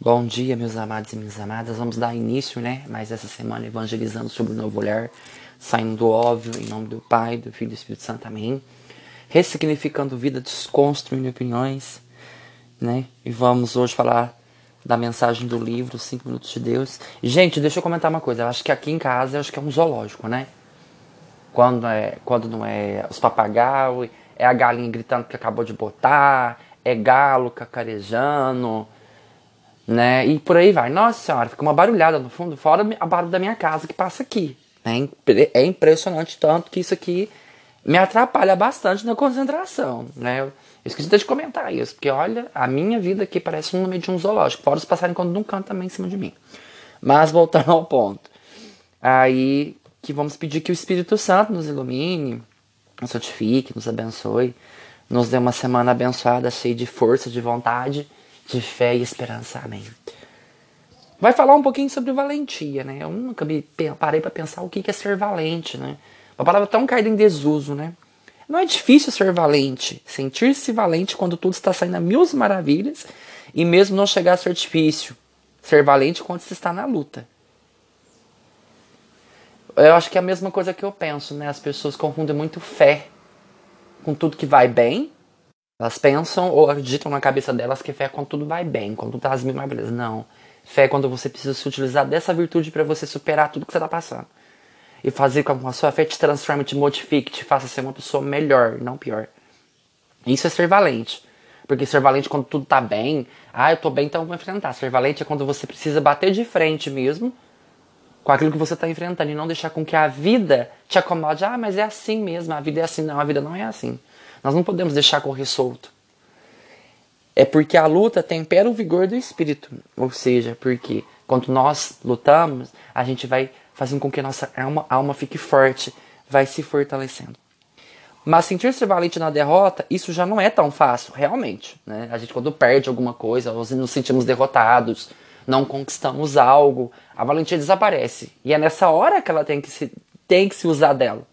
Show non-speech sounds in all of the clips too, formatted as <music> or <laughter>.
Bom dia, meus amados e minhas amadas. Vamos dar início, né? Mais essa semana evangelizando sobre o novo olhar, saindo do óbvio, em nome do Pai, do Filho e do Espírito Santo. Amém. Ressignificando vida, desconstruindo opiniões, né? E vamos hoje falar da mensagem do livro Cinco Minutos de Deus. Gente, deixa eu comentar uma coisa. Eu acho que aqui em casa, acho que é um zoológico, né? Quando, é, quando não é os papagaios, é a galinha gritando que acabou de botar, é galo cacarejando né? E por aí vai. Nossa senhora, fica uma barulhada no fundo, fora a barulho da minha casa que passa aqui. É, é impressionante tanto que isso aqui me atrapalha bastante na concentração, né? Eu esqueci de comentar isso, porque olha, a minha vida aqui parece um meio de um zoológico, fora os passarem quando não cantam também em cima de mim. Mas voltando <laughs> ao ponto. Aí que vamos pedir que o Espírito Santo nos ilumine, nos santifique, nos abençoe, nos dê uma semana abençoada, cheia de força, de vontade de fé e esperança. Amém. Vai falar um pouquinho sobre valentia, né? Eu nunca me parei para pensar o que é ser valente, né? Uma palavra tão caída em desuso, né? Não é difícil ser valente, sentir-se valente quando tudo está saindo a mil maravilhas e mesmo não chegar a ser difícil. Ser valente quando se está na luta. Eu acho que é a mesma coisa que eu penso, né? As pessoas confundem muito fé com tudo que vai bem elas pensam ou acreditam na cabeça delas que fé é quando tudo vai bem, quando tudo tá as mil maravilhas. Não. Fé é quando você precisa se utilizar dessa virtude para você superar tudo que você está passando. E fazer com que a sua fé te transforme, te modifique, te faça ser uma pessoa melhor, não pior. Isso é ser valente. Porque ser valente quando tudo tá bem, ah, eu tô bem, então eu vou enfrentar. Ser valente é quando você precisa bater de frente mesmo com aquilo que você está enfrentando e não deixar com que a vida te acomode. Ah, mas é assim mesmo, a vida é assim. Não, a vida não é assim. Nós não podemos deixar correr solto. É porque a luta tempera o vigor do espírito. Ou seja, porque quando nós lutamos, a gente vai fazendo com que a nossa alma, alma fique forte, vai se fortalecendo. Mas sentir-se valente na derrota, isso já não é tão fácil, realmente. Né? A gente, quando perde alguma coisa, nós nos sentimos derrotados, não conquistamos algo, a valentia desaparece. E é nessa hora que ela tem que se, tem que se usar dela.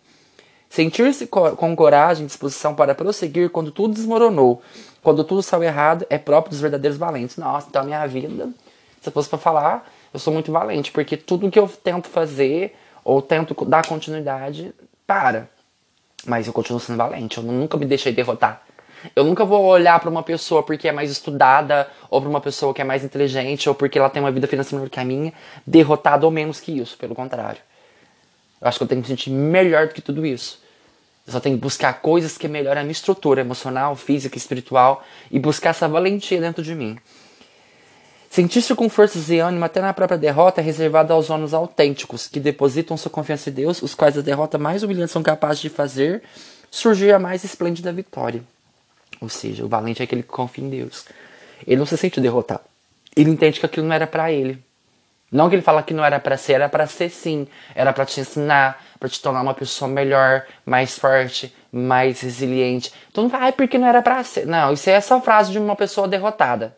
Sentir-se com coragem e disposição para prosseguir quando tudo desmoronou, quando tudo saiu errado, é próprio dos verdadeiros valentes. Nossa, então a minha vida, se fosse para falar, eu sou muito valente, porque tudo que eu tento fazer ou tento dar continuidade, para. Mas eu continuo sendo valente, eu nunca me deixei derrotar. Eu nunca vou olhar para uma pessoa porque é mais estudada, ou para uma pessoa que é mais inteligente, ou porque ela tem uma vida financeira melhor que a minha, derrotada ou menos que isso, pelo contrário. Eu acho que eu tenho que me sentir melhor do que tudo isso. Eu só tenho que buscar coisas que melhoram a minha estrutura emocional, física, espiritual e buscar essa valentia dentro de mim. Sentir-se com forças e ânimo até na própria derrota é reservado aos homens autênticos, que depositam sua confiança em Deus, os quais a derrota mais humilhante são capazes de fazer surgir a mais esplêndida vitória. Ou seja, o valente é aquele que confia em Deus. Ele não se sente derrotado. Ele entende que aquilo não era para ele. Não que ele fala que não era para ser, era para ser sim. Era para te ensinar, para te tornar uma pessoa melhor, mais forte, mais resiliente. Então não ah, porque não era para ser. Não, isso é essa frase de uma pessoa derrotada.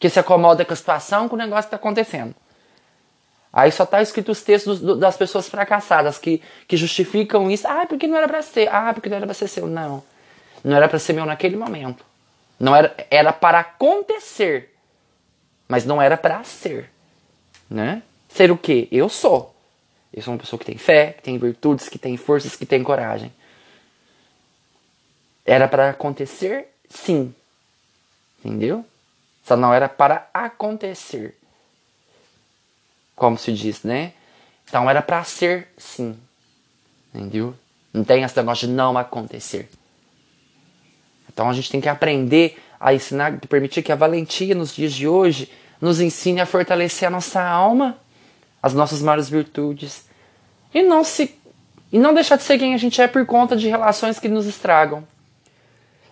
Que se acomoda com a situação, com o negócio que tá acontecendo. Aí só tá escrito os textos do, das pessoas fracassadas que, que justificam isso. Ah, porque não era para ser. Ah, porque não era para ser seu. Não. Não era para ser meu naquele momento. Não era, era para acontecer, mas não era para ser né? Ser o quê? Eu sou. Eu sou uma pessoa que tem fé, que tem virtudes, que tem forças, que tem coragem. Era para acontecer, sim. Entendeu? Só não era para acontecer. Como se diz, né? Então era para ser, sim. Entendeu? Não tem esse negócio de não acontecer. Então a gente tem que aprender a ensinar, permitir que a valentia nos dias de hoje nos ensine a fortalecer a nossa alma, as nossas maiores virtudes, e não se e não deixar de ser quem a gente é por conta de relações que nos estragam.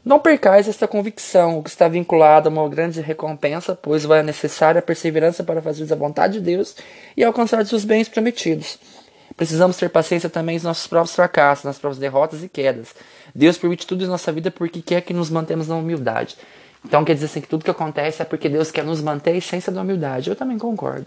Não percais esta convicção, que está vinculado a uma grande recompensa, pois vai a necessária perseverança para fazer a vontade de Deus e alcançar os bens prometidos. Precisamos ter paciência também nos nossos próprios fracassos, nas próprias derrotas e quedas. Deus permite tudo em nossa vida porque quer que nos mantemos na humildade. Então quer dizer assim que tudo que acontece é porque Deus quer nos manter a essência da humildade. Eu também concordo.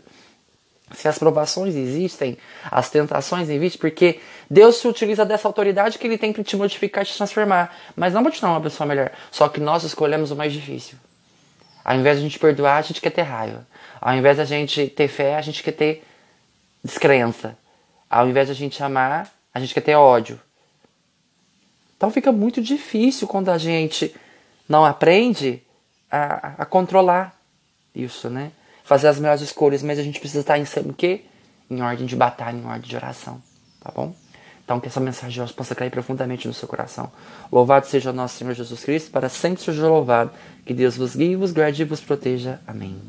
Se as provações existem, as tentações existem, porque Deus se utiliza dessa autoridade que Ele tem para te modificar e te transformar. Mas não para te tornar uma pessoa melhor. Só que nós escolhemos o mais difícil. Ao invés de a gente perdoar, a gente quer ter raiva. Ao invés de a gente ter fé, a gente quer ter descrença. Ao invés de a gente amar, a gente quer ter ódio. Então fica muito difícil quando a gente não aprende a, a controlar isso, né? Fazer as melhores escolhas, mas a gente precisa estar em o quê? Em ordem de batalha, em ordem de oração, tá bom? Então que essa mensagem possa cair profundamente no seu coração. Louvado seja o nosso Senhor Jesus Cristo, para sempre seja louvado. Que Deus vos guie, vos guarde e vos proteja. Amém.